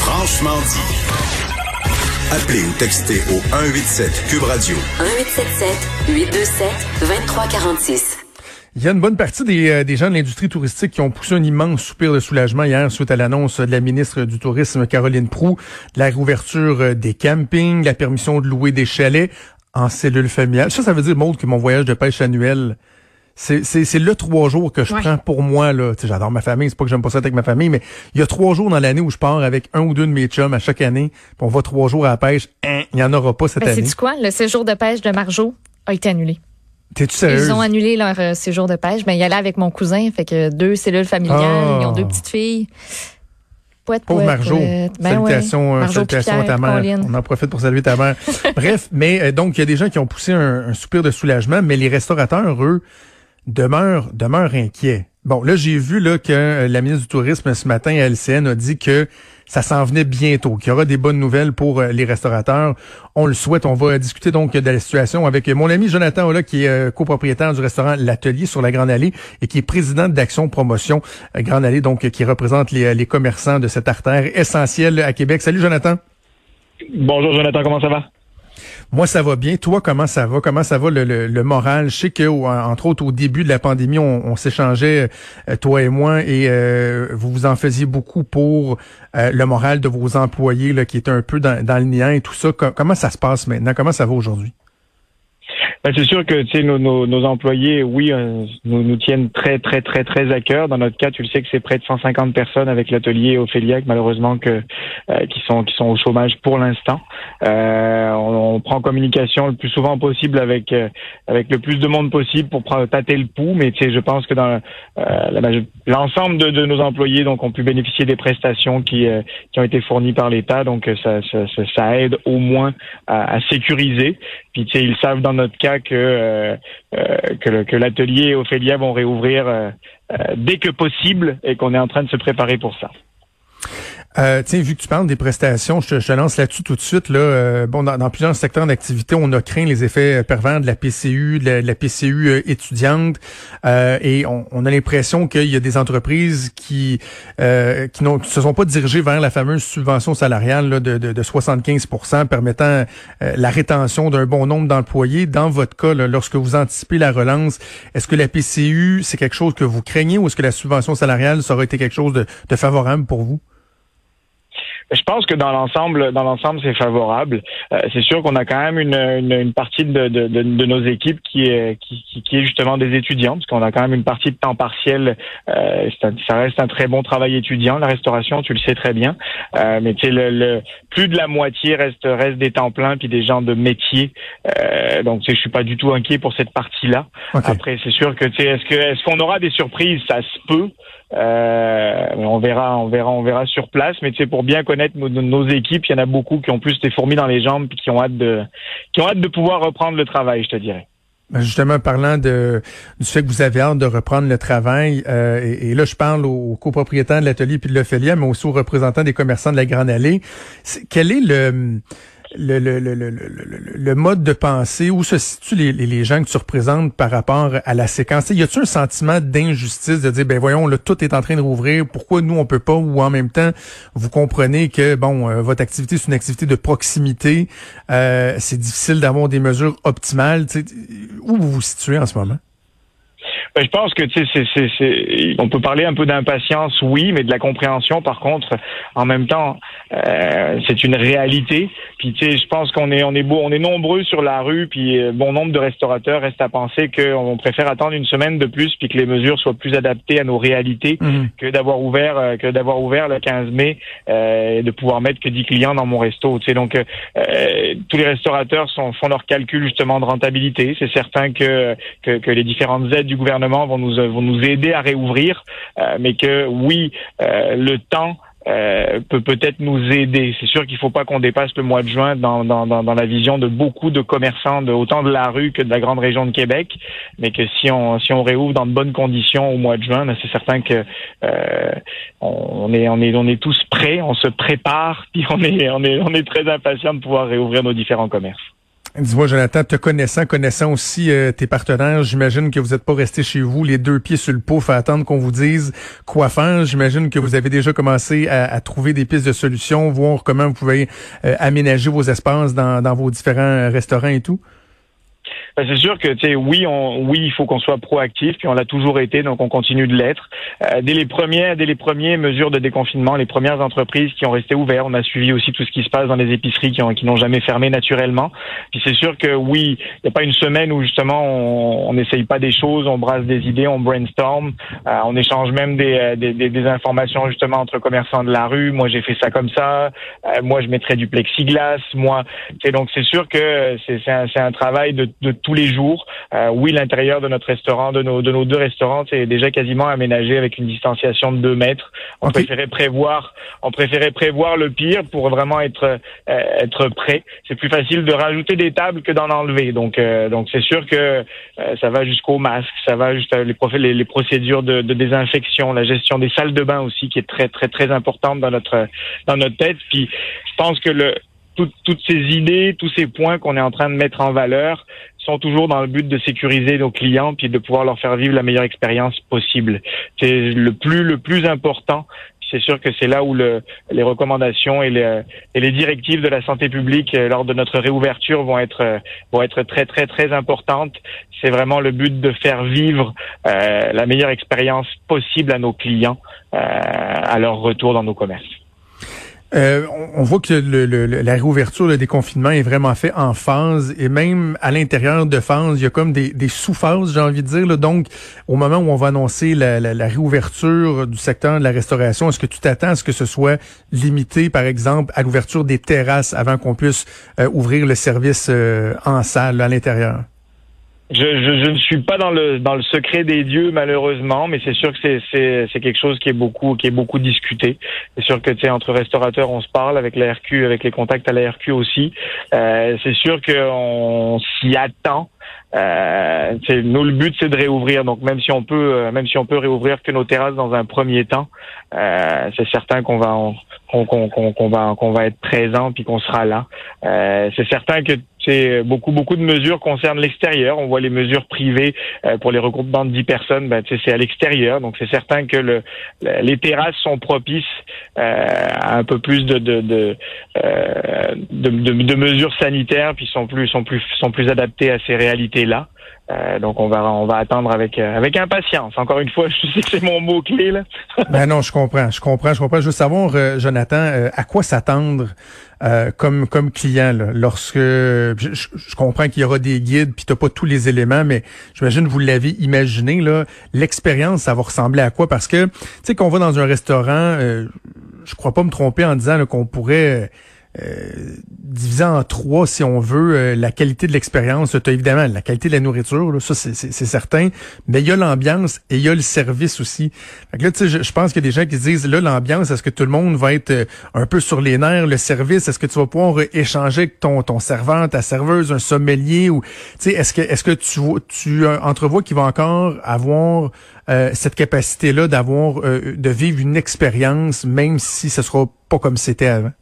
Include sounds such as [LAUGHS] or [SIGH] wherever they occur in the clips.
Franchement dit. Appelez ou textez au 187 Cube Radio. 1877 827 2346. Il y a une bonne partie des, euh, des, gens de l'industrie touristique qui ont poussé un immense soupir de soulagement hier suite à l'annonce de la ministre du Tourisme, Caroline Prou, de la réouverture euh, des campings, la permission de louer des chalets en cellule familiale. Ça, ça veut dire, Maud, que mon voyage de pêche annuel, c'est le trois jours que je prends pour moi. là. J'adore ma famille, c'est pas que j'aime pas ça avec ma famille, mais il y a trois jours dans l'année où je pars avec un ou deux de mes chums à chaque année, puis on va trois jours à la pêche. Hein, il n'y en aura pas cette ben, année. C'est quoi? Le séjour de pêche de Marjo a été annulé. T'es-tu sérieuse? Ils ont annulé leur euh, séjour de pêche. Ben, il y allait avec mon cousin, fait que deux cellules familiales, ils ont deux ah. petites filles. Pauvre Marjo. Ben salutations, euh, salutations à ta mère. On en profite pour saluer ta mère. [LAUGHS] Bref, mais euh, donc il y a des gens qui ont poussé un, un soupir de soulagement, mais les restaurateurs, eux, demeure, demeure inquiet. Bon, là, j'ai vu là, que euh, la ministre du Tourisme ce matin à LCN a dit que ça s'en venait bientôt, qu'il y aura des bonnes nouvelles pour euh, les restaurateurs. On le souhaite. On va discuter donc de la situation avec mon ami Jonathan Ola, qui est euh, copropriétaire du restaurant L'Atelier sur la Grande Allée et qui est président d'Action Promotion Grande Allée, donc qui représente les commerçants de cette artère essentielle à Québec. Salut Jonathan. Bonjour Jonathan, comment ça va? Moi, ça va bien. Toi, comment ça va? Comment ça va le, le, moral? Je sais que, entre autres, au début de la pandémie, on, s'échangeait, euh, toi et moi, et euh, vous vous en faisiez beaucoup pour euh, le moral de vos employés là, qui est un peu dans, dans le néant et tout ça. comment ça se passe maintenant? Comment ça va aujourd'hui? Ben, c'est sûr que nos, nos, nos, employés, oui, euh, nous, nous tiennent très très très très à cœur. Dans notre cas, tu le sais que c'est près de 150 personnes avec l'atelier Ophéliac, malheureusement que euh, qui sont qui sont au chômage pour l'instant. Euh, on, on, prend communication le plus souvent possible avec euh, avec le plus de monde possible pour tâter le pouls. Mais tu sais, je pense que dans l'ensemble de, de, nos employés donc ont pu bénéficier des prestations qui qui ont été fournies par l'État. Donc ça, ça, ça, aide au moins à, à sécuriser. Puis tu sais, ils savent dans notre cas que euh, euh, que, l'atelier Ophélia vont réouvrir euh, dès que possible et qu'on est en train de se préparer pour ça. Euh, tiens, vu que tu parles des prestations, je te, lance là-dessus tout de suite. Là, euh, bon, dans, plusieurs secteurs d'activité, on a craint les effets pervers de la PCU, de la, PCU euh, étudiante, euh, et on, a l'impression qu'il y a des entreprises qui qui ne se sont pas dirigées vers la fameuse subvention salariale là, de, de, 75% permettant la rétention d'un bon nombre d'employés. Dans votre cas, lorsque vous anticipez la relance, est-ce que la PCU, c'est quelque chose que vous craignez ou est-ce que la subvention salariale, ça aurait été quelque chose de favorable pour vous? Je pense que dans l'ensemble, dans l'ensemble, c'est favorable. Euh, c'est sûr qu'on a quand même une, une, partie de, de, de, nos équipes qui est, qui, qui, est justement des étudiants, parce qu'on a quand même une partie de temps partiel. Euh, ça reste un très bon travail étudiant, la restauration, tu le sais très bien. Euh, mais tu sais, le, plus de la moitié reste reste des temps pleins puis des gens de métier. Euh, donc, je suis pas du tout inquiet pour cette partie-là. Après, c'est sûr que tu sais, est-ce que est-ce qu'on aura des surprises? Ça se peut. Euh, on verra, on verra, on verra sur place. Mais tu pour bien connaître nos, équipes, il y en a beaucoup qui ont plus des fourmis dans les jambes, puis qui ont hâte de, qui ont hâte de pouvoir reprendre le travail, je te dirais. Ben, justement, parlant de, du fait que vous avez hâte de reprendre le travail, euh, et, là, je parle aux, copropriétaires de l'atelier puis de l'Ophélia, mais aussi aux représentants des commerçants de la Grande Allée. quel est le le, le, le, le, mode de pensée, où se situent les, les, gens que tu représentes par rapport à la séquence? Y a-t-il un sentiment d'injustice de dire, ben voyons, là, tout est en train de rouvrir, pourquoi nous, on peut pas? Ou en même temps, vous comprenez que, bon, euh, votre activité, c'est une activité de proximité, euh, c'est difficile d'avoir des mesures optimales. Où vous vous situez en ce moment? Ben, je pense que tu sais, c'est, on peut parler un peu d'impatience, oui, mais de la compréhension, par contre, en même temps, euh, c'est une réalité. Puis tu sais, je pense qu'on est on est beau, on est nombreux sur la rue, puis euh, bon nombre de restaurateurs restent à penser qu'on préfère attendre une semaine de plus, puis que les mesures soient plus adaptées à nos réalités mhm. que d'avoir ouvert euh, que d'avoir ouvert le 15 mai euh, et de pouvoir mettre que 10 clients dans mon resto. Tu sais, donc tous les restaurateurs sont, font leurs calculs justement de rentabilité. C'est certain que, que, que les différentes aides du gouvernement vont nous vont nous aider à réouvrir, mais que oui, le temps euh, peut peut-être nous aider. C'est sûr qu'il ne faut pas qu'on dépasse le mois de juin dans, dans, dans, la vision de beaucoup de commerçants, de autant de la rue que de la grande région de Québec, mais que si on si on réouvre dans de bonnes conditions au mois de juin, ben, c'est certain que euh, on est on est on est tous prêts, on se prépare, [LAUGHS] puis on est on est on est très impatient de pouvoir réouvrir nos différents commerces. Dis-moi, Jonathan, te connaissant, connaissant aussi euh, tes partenaires, j'imagine que vous n'êtes pas resté chez vous les deux pieds sur le pouf à attendre qu'on vous dise quoi faire. J'imagine que vous avez déjà commencé à, trouver des pistes de solutions, voir comment vous pouvez euh, aménager vos espaces dans, dans vos différents restaurants et tout. Ben, c'est sûr que tu sais oui on oui il faut qu'on soit proactif puis on l'a toujours été donc on continue de l'être. Euh, dès les premières dès les premières mesures de déconfinement les premières entreprises qui ont resté ouvertes on a suivi aussi tout ce qui se passe dans les épiceries qui ont qui n'ont jamais fermé naturellement. Puis c'est sûr que oui il n'y a pas une semaine où justement on n'essaye pas des choses on brasse des idées on brainstorm euh, on échange même des, des, des, informations justement entre commerçants de la rue. Moi j'ai fait ça comme ça. Euh, moi je mettrais du plexiglas. Moi c'est donc c'est sûr que c'est c'est un, un travail de, de tous les jours. Euh, oui, l'intérieur de notre restaurant, de nos, de nos deux restaurants, c'est déjà quasiment aménagé avec une distanciation de deux mètres. On préférait prévoir, on préférait prévoir le pire pour vraiment être euh, être prêt. C'est plus facile de rajouter des tables que d'en enlever. Donc euh, donc c'est sûr que ça va jusqu'au masque, ça va jusqu'à les, les, les procédures de, de, désinfection, la gestion des salles de bain aussi qui est très très très importante dans notre dans notre tête. Puis je pense que le toutes ces idées, tous ces points qu'on est en train de mettre en valeur sont toujours dans le but de sécuriser nos clients puis de pouvoir leur faire vivre la meilleure expérience possible. C'est le plus le plus important. C'est sûr que c'est là où le, les recommandations et les, et les directives de la santé publique euh, lors de notre réouverture vont être euh, vont être très très très importantes. C'est vraiment le but de faire vivre euh, la meilleure expérience possible à nos clients euh, à leur retour dans nos commerces. Euh, on voit que le, la réouverture, le déconfinement est vraiment fait en phase et même à l'intérieur de phase, il y a comme des, des sous-phases, j'ai envie de dire. Donc, au moment où on va annoncer la, la, réouverture du secteur de la restauration, est-ce que tu t'attends à ce que ce soit limité, par exemple, à l'ouverture des terrasses avant qu'on puisse euh, ouvrir le service euh, en salle à l'intérieur? Je, je, je, ne suis pas dans le dans le secret des dieux malheureusement, mais c'est sûr que c'est c'est c'est quelque chose qui est beaucoup qui est beaucoup discuté. C'est sûr que tu sais entre restaurateurs on se parle avec la RQ, avec les contacts à la RQ aussi. Euh, c'est sûr qu'on s'y attend. Euh, nous le but c'est de réouvrir donc même si on peut euh, même si on peut réouvrir que nos terrasses dans un premier temps euh, c'est certain qu'on va qu'on va qu'on va être présent puis qu'on sera là. Euh, c'est certain que c'est beaucoup beaucoup de mesures concernent l'extérieur. On voit les mesures privées euh, pour les regroupements de 10 personnes. Ben c'est à l'extérieur. Donc c'est certain que le, les terrasses sont propices à un peu plus de de de, de de, de mesures sanitaires puis sont plus sont plus sont plus adaptées à ces réalités là. Euh, donc on va on va attendre avec euh, avec impatience. Encore une fois, [LAUGHS] je sais que c'est mon mot clé là. [LAUGHS] ben non, je comprends, je comprends, je comprends. Je veux savoir, euh, Jonathan, à quoi s'attendre comme comme client là, lorsque je, comprends qu'il y aura des guides puis t'as pas tous les éléments, mais j'imagine vous l'avez imaginé là. L'expérience, ça va ressembler à quoi? Parce que tu sais qu'on va dans un restaurant, je crois pas me tromper en disant qu'on pourrait euh, divisé en trois, si on veut, euh, la qualité de l'expérience. Évidemment la qualité de la nourriture, là, ça c'est certain, mais il y a l'ambiance et il y a le service aussi. Fait là, tu sais, je, pense qu'il y a des gens qui se disent, là, l'ambiance, est-ce que tout le monde va être euh, un peu sur les nerfs? Le service, est-ce que tu vas pouvoir échanger avec ton, ton serveur, ta serveuse, un sommelier? ou tu sais, Est-ce que, est-ce que tu, tu entrevois qu'il va encore avoir cette capacité-là d'avoir, de vivre une expérience, même si ce sera pas comme c'était avant?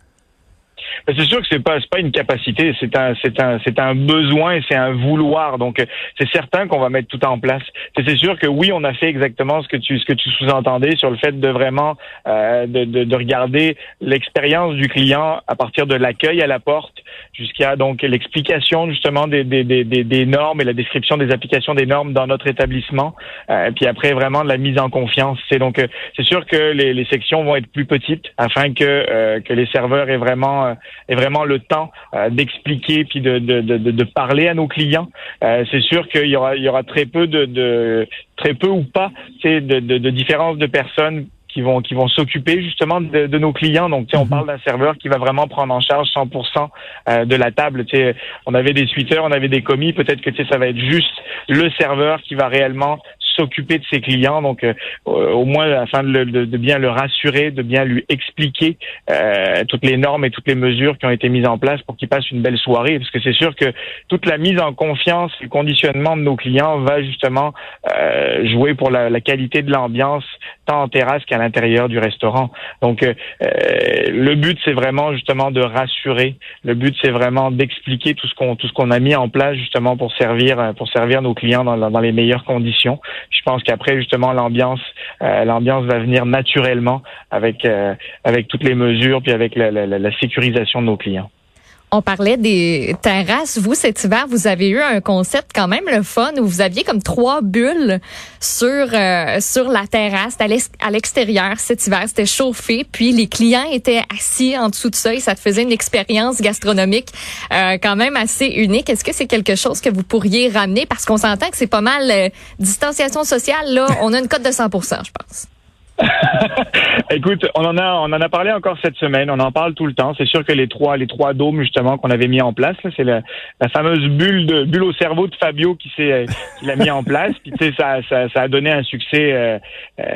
C'est sûr que c'est pas pas une capacité, c'est un c'est un c'est un besoin c'est un vouloir. Donc c'est certain qu'on va mettre tout en place. C'est sûr que oui, on a fait exactement ce que tu ce que tu sous-entendais sur le fait de vraiment euh, de, de, de regarder l'expérience du client à partir de l'accueil à la porte jusqu'à donc l'explication justement des, des, des, des, normes et la description des applications des normes dans notre établissement. Euh, puis après vraiment de la mise en confiance. C'est donc euh, c'est sûr que les, les sections vont être plus petites afin que euh, que les serveurs aient vraiment ait vraiment le temps d'expliquer puis de, de, de, de, parler à nos clients. c'est sûr qu'il y aura, il y aura très peu de, de très peu ou pas de, de, de différences de personnes qui vont qui vont s'occuper justement de, de, nos clients. Donc, on mhm. parle d'un serveur qui va vraiment prendre en charge 100% euh, de la table. sais, on avait des suiteurs, on avait des commis. Peut-être que ça va être juste le serveur qui va réellement s'occuper de ses clients. Donc, euh, au moins afin de, de, de, bien le rassurer, de bien lui expliquer euh, toutes les normes et toutes les mesures qui ont été mises en place pour qu'il passe une belle soirée. Parce que c'est sûr que toute la mise en confiance, le conditionnement de nos clients va justement euh, jouer pour la, la qualité de l'ambiance, tant en terrasse qu'à l'intérieur du restaurant. Donc, euh, le but c'est vraiment justement de rassurer. Le but c'est vraiment d'expliquer tout ce qu'on tout ce qu'on a mis en place justement pour servir pour servir nos clients dans, dans les meilleures conditions. Je pense qu'après justement l'ambiance, euh, l'ambiance va venir naturellement avec euh, avec toutes les mesures puis avec la, la, la sécurisation de nos clients. On parlait des terrasses. Vous, cet hiver, vous avez eu un concept quand même le fun où vous aviez comme trois bulles sur euh, sur la terrasse à l'extérieur cet hiver. C'était chauffé, puis les clients étaient assis en dessous de ça et ça te faisait une expérience gastronomique euh, quand même assez unique. Est-ce que c'est quelque chose que vous pourriez ramener? Parce qu'on s'entend que c'est pas mal euh, distanciation sociale là. On a une cote de 100% je pense. [LAUGHS] Écoute, on en a, on en a parlé encore cette semaine. On en parle tout le temps. C'est sûr que les trois, les trois dômes justement qu'on avait mis en place, c'est la, la, fameuse bulle de bulle au cerveau de Fabio qui s'est, qui l'a mis en place. Puis tu sais, ça, ça, ça, a donné un succès euh, euh,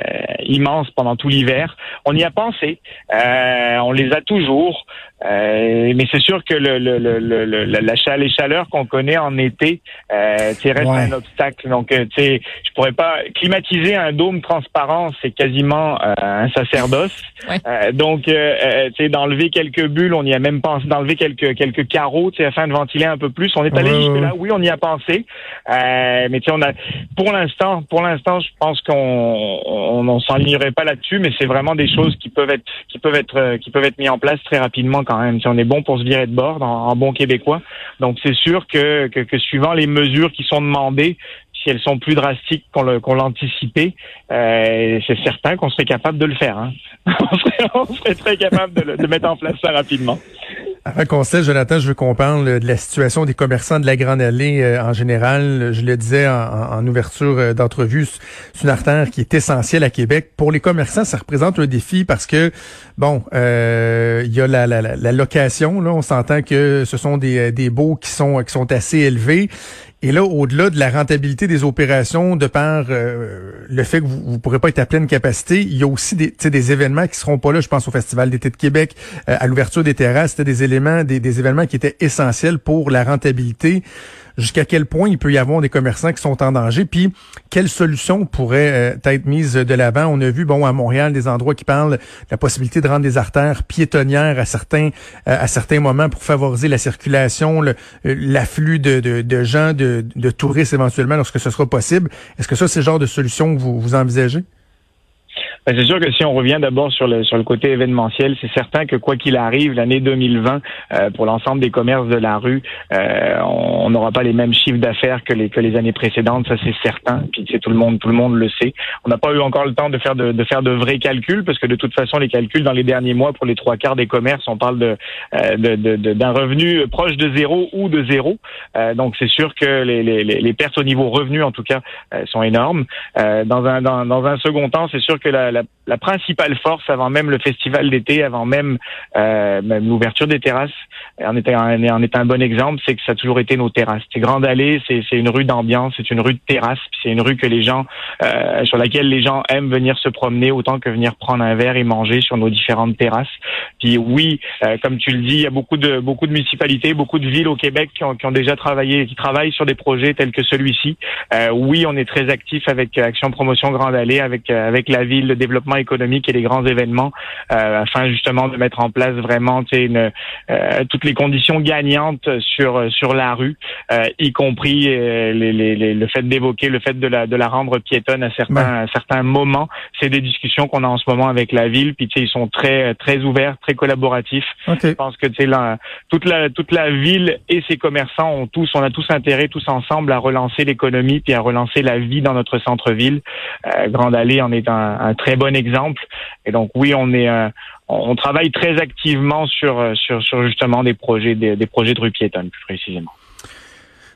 immense pendant tout l'hiver. On y a pensé. Euh, on les a toujours. Euh, mais c'est sûr que le, le, le, le la chaleur, les chaleurs qu'on connaît en été, euh, reste un obstacle. Donc, euh, tu sais, je pourrais pas climatiser un dôme transparent, c'est quasiment euh, un sacerdoce. [LAUGHS] Euh, donc, euh, tu sais, d'enlever quelques bulles, on y a même pensé, d'enlever quelques quelques carreaux, tu sais, afin de ventiler un peu plus. On est allé jusque là, oui, on y a pensé. mais tu sais, on a, pour l'instant, pour l'instant, je pense qu'on on, on, s'enlignerait pas là-dessus, mais c'est vraiment des choses qui peuvent être qui peuvent être qui peuvent être mis en place très rapidement si on est bon pour se virer de bord en, bon québécois. Donc c'est sûr que, suivant les mesures qui sont demandées, si elles sont plus drastiques qu'on l'anticipait, euh, c'est certain qu'on serait capable de le faire. Hein. [LAUGHS] on, serait, très capable de, de mettre en place ça rapidement. Avant qu'on se Jonathan, je veux qu'on parle de la situation des commerçants de la Grande Allée euh, en général. Je le disais en, ouverture euh, d'entrevue, c'est une artère qui est essentielle à Québec. Pour les commerçants, ça représente un défi parce que, bon, euh, il y a la, la, la, location. Là, on s'entend que ce sont des, des baux qui sont, qui sont assez élevés. Et là, au-delà de la rentabilité des opérations, de par euh, le fait que vous ne pourrez pas être à pleine capacité, il y a aussi des, des événements qui seront pas là. Je pense au Festival d'été de Québec, euh, à l'ouverture des terrasses, c'était des éléments, des, des événements qui étaient essentiels pour la rentabilité jusqu'à quel point il peut y avoir des commerçants qui sont en danger, puis quelles solutions pourraient euh, être mises de l'avant. On a vu, bon, à Montréal, des endroits qui parlent de la possibilité de rendre des artères piétonnières à certains euh, à certains moments pour favoriser la circulation, euh, l'afflux de, gens, de, touristes éventuellement lorsque ce sera possible. Est-ce que ça, c'est le genre de solution que vous envisagez? Ben, c'est sûr que si on revient d'abord sur le sur le côté événementiel, c'est certain que quoi qu'il arrive, l'année 2020 euh, pour l'ensemble des commerces de la rue, euh, on n'aura pas les mêmes chiffres d'affaires que les que les années précédentes, ça c'est certain. Puis c'est tout le monde tout le monde le sait. On n'a pas eu encore le temps de faire de, de, faire de vrais calculs parce que de toute façon les calculs dans les derniers mois pour les trois quarts des commerces, on parle de euh, d'un de, de, revenu proche de zéro ou de zéro. Euh, donc c'est sûr que les, les, les pertes au niveau revenu en tout cas euh, sont énormes. dans un dans, dans un second temps, c'est sûr que la la, principale force avant même le festival d'été, avant même, euh, même l'ouverture des terrasses, en un, en est un bon exemple, c'est que ça a toujours été nos terrasses. C'est Grande Allée, c'est une rue d'ambiance, c'est une rue de terrasse, c'est une rue que les gens, euh, sur laquelle les gens aiment venir se promener autant que venir prendre un verre et manger sur nos différentes terrasses. Puis oui, euh, comme tu le dis, il y a beaucoup de beaucoup de municipalités, beaucoup de villes au Québec qui ont, qui ont déjà travaillé, qui travaillent sur des projets tels que celui-ci. Euh, oui, on est très actif avec Action Promotion Grande Allée, avec avec la ville, le développement économique et les grands événements, afin justement de mettre en place vraiment une, toutes les conditions gagnantes sur sur la rue, euh, y compris euh, les, les, le fait d'évoquer le fait de la de la rendre piétonne à certains à certains moments. C'est des discussions qu'on a en ce moment avec la ville. Puis ils sont très très ouverts, très collaboratifs. Je pense que toute la toute la ville et ses commerçants ont tous on a tous intérêt tous ensemble à relancer l'économie puis à relancer la vie dans notre centre-ville. Euh, Grande Allée en est un, un, très bon exemple. Et donc oui, on est on, travaille très activement sur, sur, sur justement des projets, des, des projets de rue piétonne plus précisément.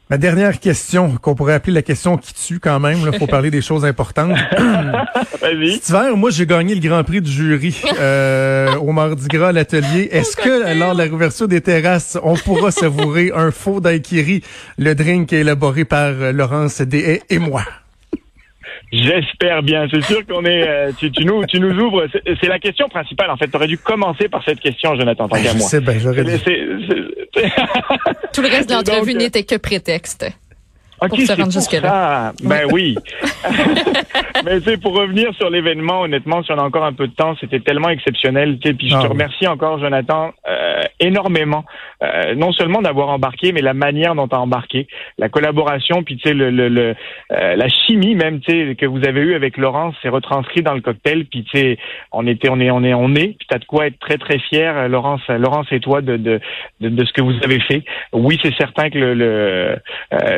Ma dernière question, qu'on pourrait appeler la question qui tue quand même, il faut parler des choses importantes. [LAUGHS] Vas-y. Cet hiver, moi, j'ai gagné le Grand Prix du jury euh, au Mardi Gras à l'atelier. Est-ce que, lors de la réouverture des terrasses, on pourra savourer un faux daiquiri, le drink élaboré par Laurence Deshaies et moi? J'espère bien. C'est sûr qu'on est. Euh, tu, tu, nous, tu nous ouvres. C'est la question principale. En fait, tu aurais dû commencer par cette question, Jonathan, tant qu'à moi. C'est bien, j'aurais dit. Tout le reste de l'entrevue euh, n'était que prétexte. Ok, pour se rendre jusque-là. Ben oui. [LAUGHS] Mais sais, pour revenir sur l'événement, honnêtement, si on a encore un peu de temps, c'était tellement exceptionnel. Sais, puis je te ah remercie encore, Jonathan, euh, énormément. Euh, non seulement d'avoir embarqué, mais la manière dont as embarqué, la collaboration, puis tu sais, le, le, le euh, la chimie même, tu sais, que vous avez eue avec Laurence, c'est retranscrit dans le cocktail. Puis tu sais, on était, on est, on est, on est. Puis t'as de quoi être très très fier, Laurence, Laurence et toi, de de, de, ce que vous avez fait. Oui, c'est certain que le, le,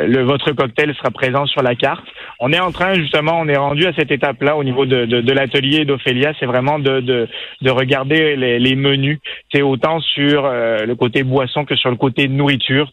le votre cocktail sera présent sur la carte. On est en train, justement, on est rendu à cette étape-là au niveau de, de, de l'atelier d'Ophélia, c'est vraiment de, de, de regarder les, les menus, c'est autant sur euh, le côté boisson que sur le côté nourriture.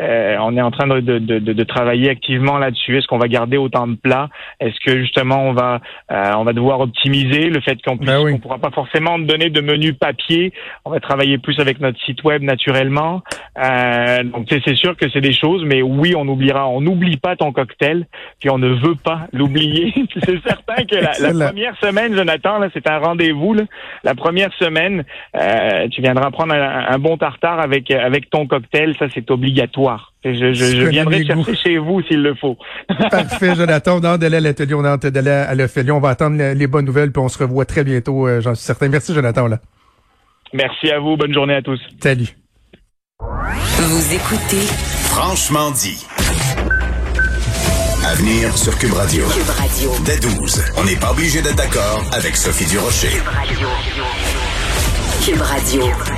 Euh, on est en train de, de, de, de travailler activement là-dessus. Est-ce qu'on va garder autant de plats? Est-ce que justement on va euh, on va devoir optimiser le fait qu'on ben puisse, pourra pas forcément donner de menus papier? On va travailler plus avec notre site web naturellement. Euh, donc c'est sûr que c'est des choses, mais oui, on oubliera, on n'oublie pas ton cocktail, puis on ne veut pas [LAUGHS] l'oublier. [LAUGHS] c'est certain que la, première semaine, Jonathan, là, c'est un rendez-vous. La première semaine, euh, tu viendras prendre un, bon tartare avec avec ton cocktail, ça c'est obligatoire. Je, je, je viendrai chercher chez vous s'il le faut. [LAUGHS] Parfait, Jonathan. On a hâte d'aller à l'atelier, on a hâte d'aller à l'Ophélie. On va attendre les bonnes nouvelles, puis on se revoit très bientôt, euh, j'en suis certain. Merci, Jonathan. Là. Merci à vous. Bonne journée à tous. Salut. Vous écoutez Franchement dit. À venir sur Cube Radio. Cube Radio. Dès 12. On n'est pas obligé d'être d'accord avec Sophie Durocher. Cube Radio. Cube Radio.